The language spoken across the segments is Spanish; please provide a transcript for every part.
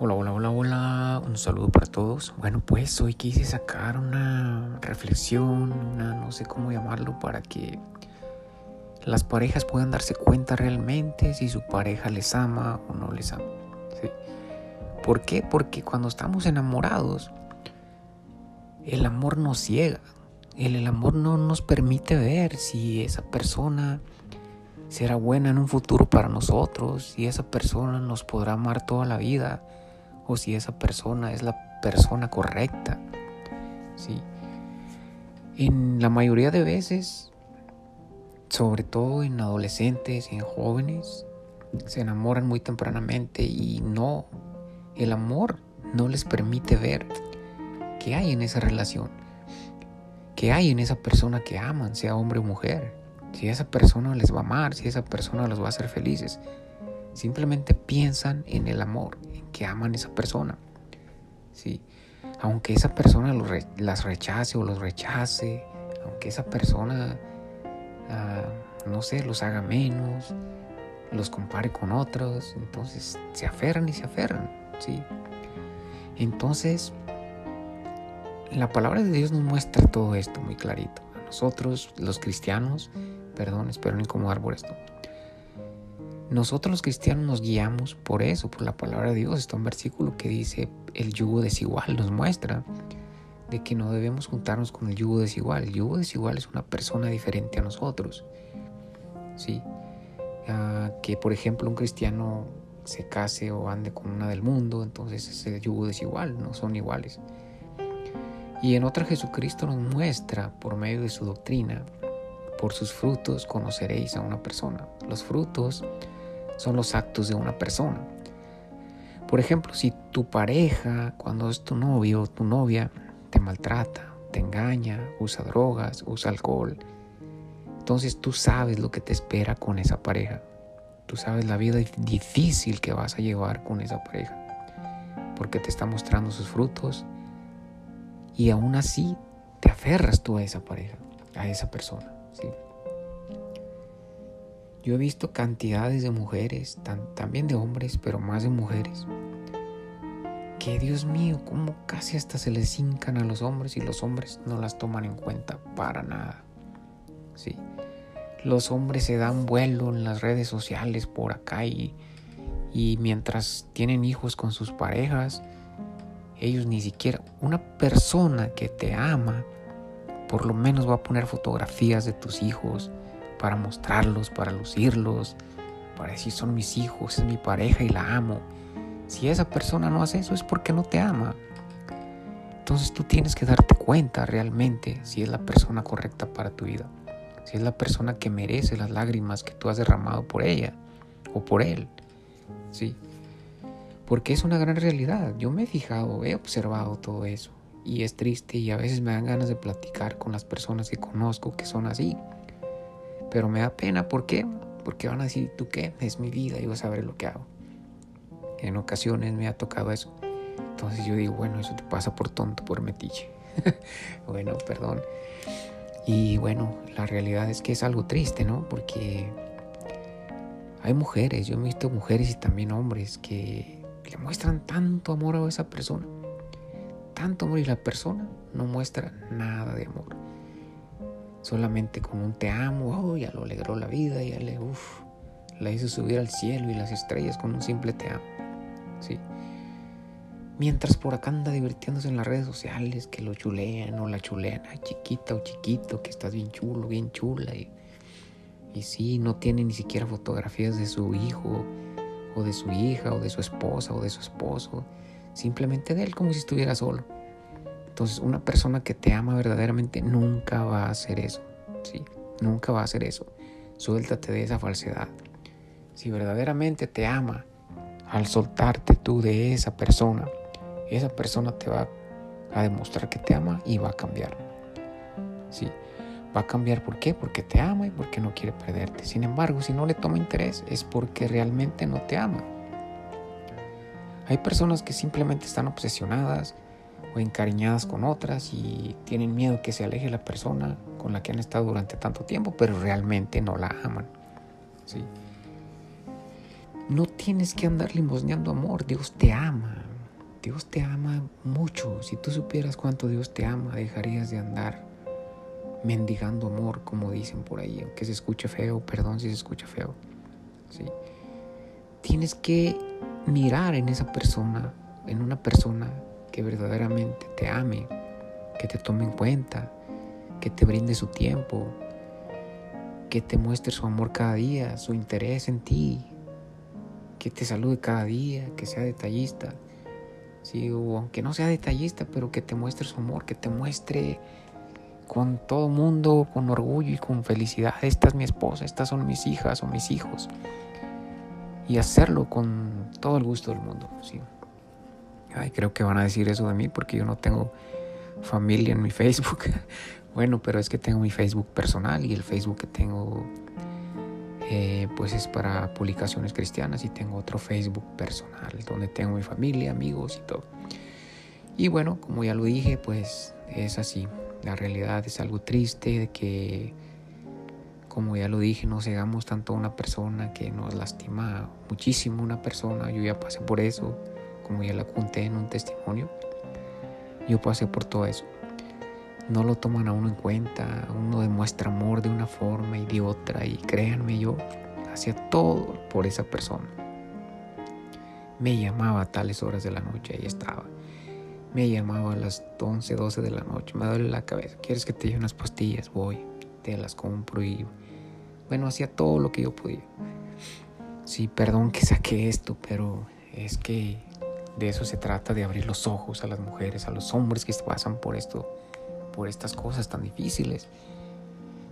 Hola, hola, hola, hola. Un saludo para todos. Bueno, pues hoy quise sacar una reflexión, una no sé cómo llamarlo, para que las parejas puedan darse cuenta realmente si su pareja les ama o no les ama. ¿sí? ¿Por qué? Porque cuando estamos enamorados, el amor nos ciega. El, el amor no nos permite ver si esa persona será buena en un futuro para nosotros, si esa persona nos podrá amar toda la vida o si esa persona es la persona correcta. ¿sí? En la mayoría de veces, sobre todo en adolescentes en jóvenes, se enamoran muy tempranamente y no, el amor no les permite ver qué hay en esa relación, qué hay en esa persona que aman, sea hombre o mujer, si esa persona les va a amar, si esa persona los va a hacer felices. Simplemente piensan en el amor, que aman a esa persona. ¿sí? Aunque esa persona las rechace o los rechace, aunque esa persona, ah, no sé, los haga menos, los compare con otros, entonces se aferran y se aferran. ¿sí? Entonces, la palabra de Dios nos muestra todo esto muy clarito. A nosotros, los cristianos, perdón, espero no incomodar por esto. Nosotros los cristianos nos guiamos por eso, por la palabra de Dios. Está un versículo que dice el yugo desigual, nos muestra de que no debemos juntarnos con el yugo desigual. El yugo desigual es una persona diferente a nosotros. ¿Sí? Ah, que por ejemplo un cristiano se case o ande con una del mundo, entonces es el yugo desigual, no son iguales. Y en otra Jesucristo nos muestra por medio de su doctrina, por sus frutos conoceréis a una persona. Los frutos son los actos de una persona. Por ejemplo, si tu pareja, cuando es tu novio o tu novia, te maltrata, te engaña, usa drogas, usa alcohol, entonces tú sabes lo que te espera con esa pareja. Tú sabes la vida difícil que vas a llevar con esa pareja. Porque te está mostrando sus frutos y aún así te aferras tú a esa pareja, a esa persona. Yo he visto cantidades de mujeres, también de hombres, pero más de mujeres, que Dios mío, como casi hasta se les hincan a los hombres y los hombres no las toman en cuenta para nada. Sí. Los hombres se dan vuelo en las redes sociales por acá y, y mientras tienen hijos con sus parejas, ellos ni siquiera, una persona que te ama, por lo menos va a poner fotografías de tus hijos, para mostrarlos, para lucirlos, para decir son mis hijos, es mi pareja y la amo. Si esa persona no hace eso es porque no te ama. Entonces tú tienes que darte cuenta realmente si es la persona correcta para tu vida, si es la persona que merece las lágrimas que tú has derramado por ella o por él. Sí. Porque es una gran realidad. Yo me he fijado, he observado todo eso y es triste y a veces me dan ganas de platicar con las personas que conozco que son así. Pero me da pena, ¿por qué? Porque van a decir, ¿tú qué? Es mi vida, yo saber lo que hago. En ocasiones me ha tocado eso. Entonces yo digo, bueno, eso te pasa por tonto, por metiche. bueno, perdón. Y bueno, la realidad es que es algo triste, ¿no? Porque hay mujeres, yo he visto mujeres y también hombres que le muestran tanto amor a esa persona. Tanto amor y la persona no muestra nada de amor solamente con un te amo, oh, ya lo alegró la vida, ya le, uff, la hizo subir al cielo y las estrellas con un simple te amo. ¿sí? Mientras por acá anda divirtiéndose en las redes sociales, que lo chulean o la chulean, ay, chiquita o chiquito, que estás bien chulo, bien chula. Y, y sí, no tiene ni siquiera fotografías de su hijo o de su hija o de su esposa o de su esposo, simplemente de él como si estuviera solo. Entonces, una persona que te ama verdaderamente nunca va a hacer eso. ¿sí? Nunca va a hacer eso. Suéltate de esa falsedad. Si verdaderamente te ama, al soltarte tú de esa persona, esa persona te va a demostrar que te ama y va a cambiar. ¿sí? Va a cambiar ¿por qué? Porque te ama y porque no quiere perderte. Sin embargo, si no le toma interés es porque realmente no te ama. Hay personas que simplemente están obsesionadas, o encariñadas con otras y tienen miedo que se aleje la persona con la que han estado durante tanto tiempo, pero realmente no la aman. No tienes que andar limosneando amor, Dios te ama. Dios te ama mucho. Si tú supieras cuánto Dios te ama, dejarías de andar mendigando amor, como dicen por ahí, aunque se escuche feo, perdón si se escucha feo. ¿sí? Tienes que mirar en esa persona, en una persona que verdaderamente te ame, que te tome en cuenta, que te brinde su tiempo, que te muestre su amor cada día, su interés en ti, que te salude cada día, que sea detallista. Sí, o aunque no sea detallista, pero que te muestre su amor, que te muestre con todo mundo, con orgullo y con felicidad, esta es mi esposa, estas son mis hijas o mis hijos. Y hacerlo con todo el gusto del mundo. Sí. Ay, creo que van a decir eso de mí porque yo no tengo familia en mi Facebook. bueno, pero es que tengo mi Facebook personal y el Facebook que tengo eh, pues es para publicaciones cristianas y tengo otro Facebook personal donde tengo mi familia, amigos y todo. Y bueno, como ya lo dije, pues es así. La realidad es algo triste de que, como ya lo dije, no cegamos tanto a una persona que nos lastima muchísimo una persona. Yo ya pasé por eso, como ya la conté en un testimonio. Yo pasé por todo eso. No lo toman a uno en cuenta, uno demuestra amor de una forma y de otra y créanme yo, hacía todo por esa persona. Me llamaba a tales horas de la noche, ahí estaba me llamaba a las 11, 12 de la noche, me duele la cabeza, ¿quieres que te lleve unas pastillas? Voy, te las compro y bueno, hacía todo lo que yo podía. Sí, perdón que saqué esto, pero es que de eso se trata, de abrir los ojos a las mujeres, a los hombres que pasan por esto, por estas cosas tan difíciles.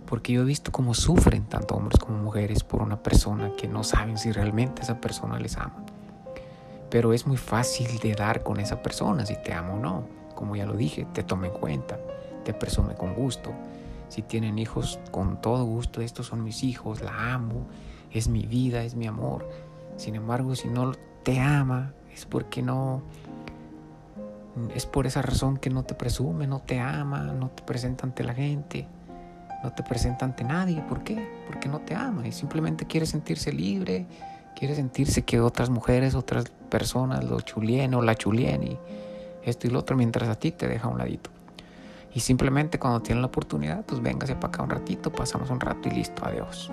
Porque yo he visto cómo sufren tanto hombres como mujeres por una persona que no saben si realmente esa persona les ama. Pero es muy fácil de dar con esa persona, si te amo o no. Como ya lo dije, te toma en cuenta, te presume con gusto. Si tienen hijos, con todo gusto, estos son mis hijos, la amo, es mi vida, es mi amor. Sin embargo, si no te ama, es porque no... Es por esa razón que no te presume, no te ama, no te presenta ante la gente, no te presenta ante nadie. ¿Por qué? Porque no te ama y simplemente quiere sentirse libre, quiere sentirse que otras mujeres, otras personas lo chulien o la chulien y esto y lo otro, mientras a ti te deja a un ladito. Y simplemente cuando tienen la oportunidad, pues véngase para acá un ratito, pasamos un rato y listo, adiós.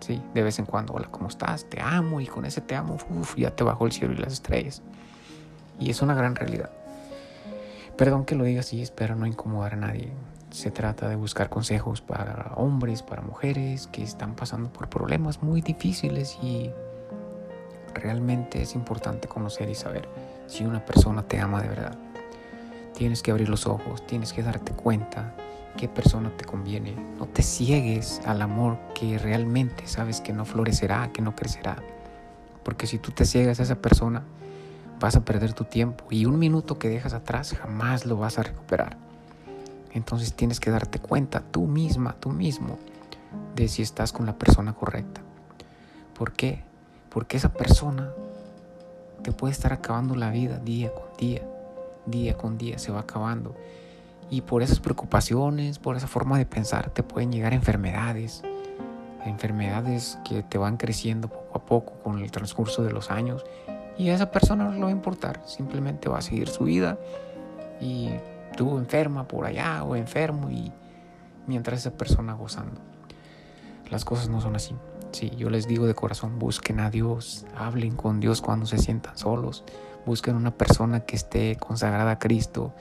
Sí, de vez en cuando, hola, ¿cómo estás? Te amo y con ese te amo, uf, ya te bajó el cielo y las estrellas. Y es una gran realidad. Perdón que lo diga así, espero no incomodar a nadie. Se trata de buscar consejos para hombres, para mujeres que están pasando por problemas muy difíciles y realmente es importante conocer y saber si una persona te ama de verdad. Tienes que abrir los ojos, tienes que darte cuenta qué persona te conviene. No te ciegues al amor que realmente sabes que no florecerá, que no crecerá. Porque si tú te ciegas a esa persona, vas a perder tu tiempo y un minuto que dejas atrás jamás lo vas a recuperar. Entonces tienes que darte cuenta tú misma, tú mismo, de si estás con la persona correcta. ¿Por qué? Porque esa persona te puede estar acabando la vida día con día, día con día, se va acabando. Y por esas preocupaciones, por esa forma de pensar, te pueden llegar enfermedades. Enfermedades que te van creciendo poco a poco con el transcurso de los años. Y a esa persona no le va a importar, simplemente va a seguir su vida. Y tú enferma por allá o enfermo y mientras esa persona gozando. Las cosas no son así. Sí, yo les digo de corazón, busquen a Dios, hablen con Dios cuando se sientan solos, busquen una persona que esté consagrada a Cristo,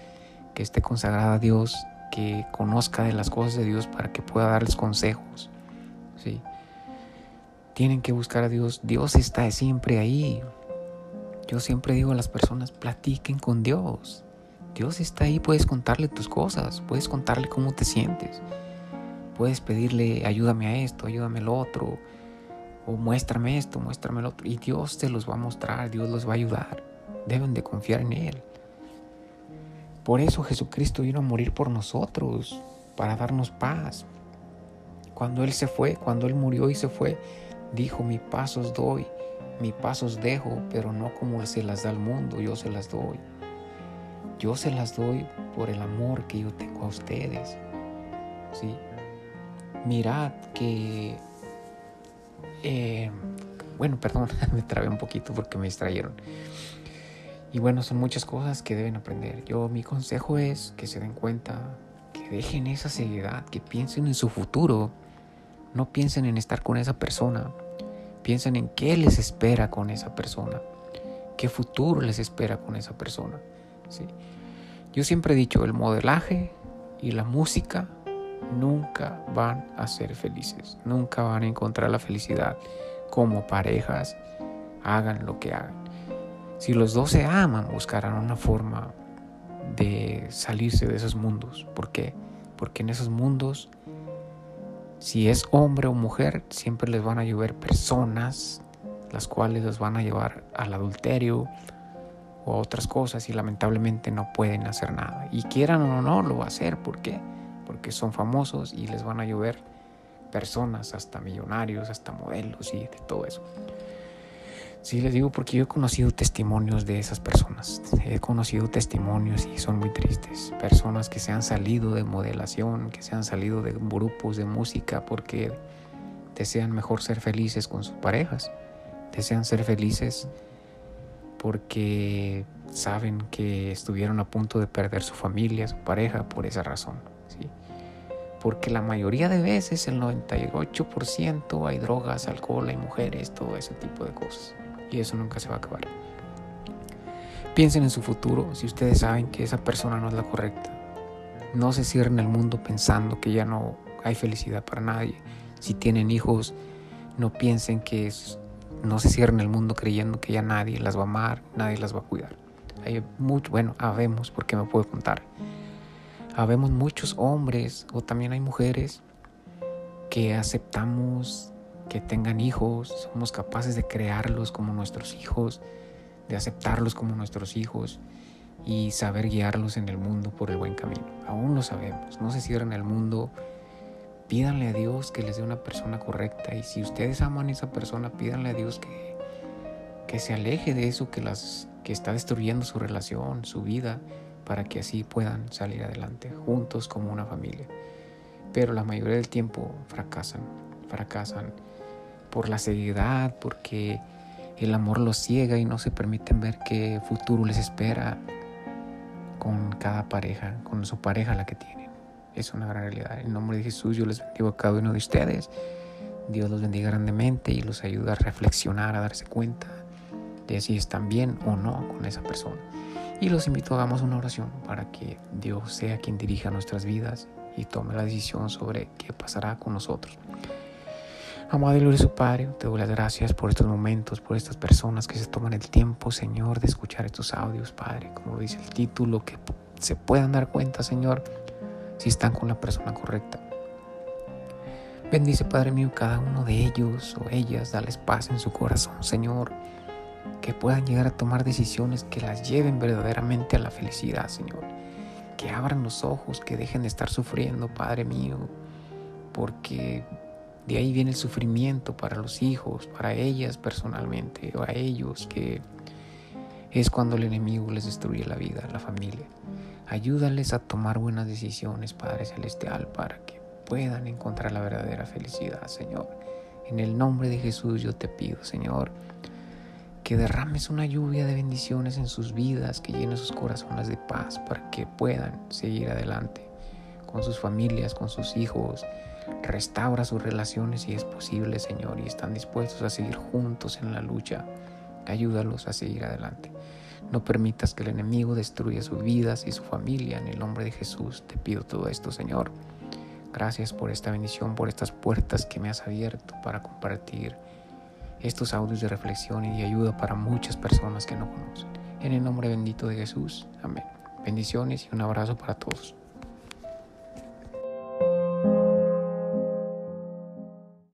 que esté consagrada a Dios, que conozca de las cosas de Dios para que pueda darles consejos. Sí. Tienen que buscar a Dios, Dios está siempre ahí. Yo siempre digo a las personas, platiquen con Dios. Dios está ahí, puedes contarle tus cosas, puedes contarle cómo te sientes. Puedes pedirle, ayúdame a esto, ayúdame a lo otro, o muéstrame esto, muéstrame lo otro. Y Dios te los va a mostrar, Dios los va a ayudar. Deben de confiar en Él. Por eso Jesucristo vino a morir por nosotros, para darnos paz. Cuando Él se fue, cuando Él murió y se fue, dijo, mi paz os doy, mi paz os dejo, pero no como se las da al mundo, yo se las doy. Yo se las doy por el amor que yo tengo a ustedes. ¿Sí? mirad que... Eh, bueno, perdón, me trabé un poquito porque me distrayeron. Y bueno, son muchas cosas que deben aprender. Yo mi consejo es que se den cuenta, que dejen esa seriedad, que piensen en su futuro. No piensen en estar con esa persona. Piensen en qué les espera con esa persona. Qué futuro les espera con esa persona. ¿sí? Yo siempre he dicho, el modelaje y la música nunca van a ser felices. Nunca van a encontrar la felicidad como parejas. Hagan lo que hagan. Si los dos se aman, buscarán una forma de salirse de esos mundos. ¿Por qué? Porque en esos mundos, si es hombre o mujer, siempre les van a llover personas, las cuales los van a llevar al adulterio o a otras cosas y lamentablemente no pueden hacer nada. Y quieran o no, lo va a hacer. ¿Por qué? Porque son famosos y les van a llover personas, hasta millonarios, hasta modelos y de todo eso. Sí, les digo porque yo he conocido testimonios de esas personas. He conocido testimonios y son muy tristes. Personas que se han salido de modelación, que se han salido de grupos de música porque desean mejor ser felices con sus parejas. Desean ser felices porque saben que estuvieron a punto de perder su familia, su pareja, por esa razón. ¿sí? Porque la mayoría de veces, el 98%, hay drogas, alcohol, hay mujeres, todo ese tipo de cosas y eso nunca se va a acabar. Piensen en su futuro si ustedes saben que esa persona no es la correcta. No se cierren el mundo pensando que ya no hay felicidad para nadie. Si tienen hijos, no piensen que es, no se cierren el mundo creyendo que ya nadie las va a amar, nadie las va a cuidar. Hay mucho, bueno, habemos, porque me puedo contar. Habemos muchos hombres o también hay mujeres que aceptamos que tengan hijos, somos capaces de crearlos como nuestros hijos, de aceptarlos como nuestros hijos y saber guiarlos en el mundo por el buen camino. Aún lo sabemos, no se cierren el mundo, pídanle a Dios que les dé una persona correcta y si ustedes aman a esa persona, pídanle a Dios que, que se aleje de eso que, las, que está destruyendo su relación, su vida, para que así puedan salir adelante juntos como una familia. Pero la mayoría del tiempo fracasan, fracasan por la seriedad, porque el amor los ciega y no se permiten ver qué futuro les espera con cada pareja, con su pareja la que tienen. Es una gran realidad. En nombre de Jesús yo les bendigo a cada uno de ustedes. Dios los bendiga grandemente y los ayuda a reflexionar, a darse cuenta de si están bien o no con esa persona. Y los invito a hagamos una oración para que Dios sea quien dirija nuestras vidas y tome la decisión sobre qué pasará con nosotros. Amado y glorioso Padre, te doy las gracias por estos momentos, por estas personas que se toman el tiempo, Señor, de escuchar estos audios, Padre, como dice el título, que se puedan dar cuenta, Señor, si están con la persona correcta. Bendice, Padre mío, cada uno de ellos o ellas, dales paz en su corazón, Señor, que puedan llegar a tomar decisiones que las lleven verdaderamente a la felicidad, Señor. Que abran los ojos, que dejen de estar sufriendo, Padre mío, porque de ahí viene el sufrimiento para los hijos, para ellas personalmente, o a ellos, que es cuando el enemigo les destruye la vida, la familia. Ayúdales a tomar buenas decisiones, Padre Celestial, para que puedan encontrar la verdadera felicidad, Señor. En el nombre de Jesús yo te pido, Señor, que derrames una lluvia de bendiciones en sus vidas, que llene sus corazones de paz, para que puedan seguir adelante con sus familias, con sus hijos, Restaura sus relaciones si es posible, Señor, y están dispuestos a seguir juntos en la lucha. Ayúdalos a seguir adelante. No permitas que el enemigo destruya sus vidas y su familia. En el nombre de Jesús te pido todo esto, Señor. Gracias por esta bendición, por estas puertas que me has abierto para compartir estos audios de reflexión y de ayuda para muchas personas que no conocen. En el nombre bendito de Jesús. Amén. Bendiciones y un abrazo para todos.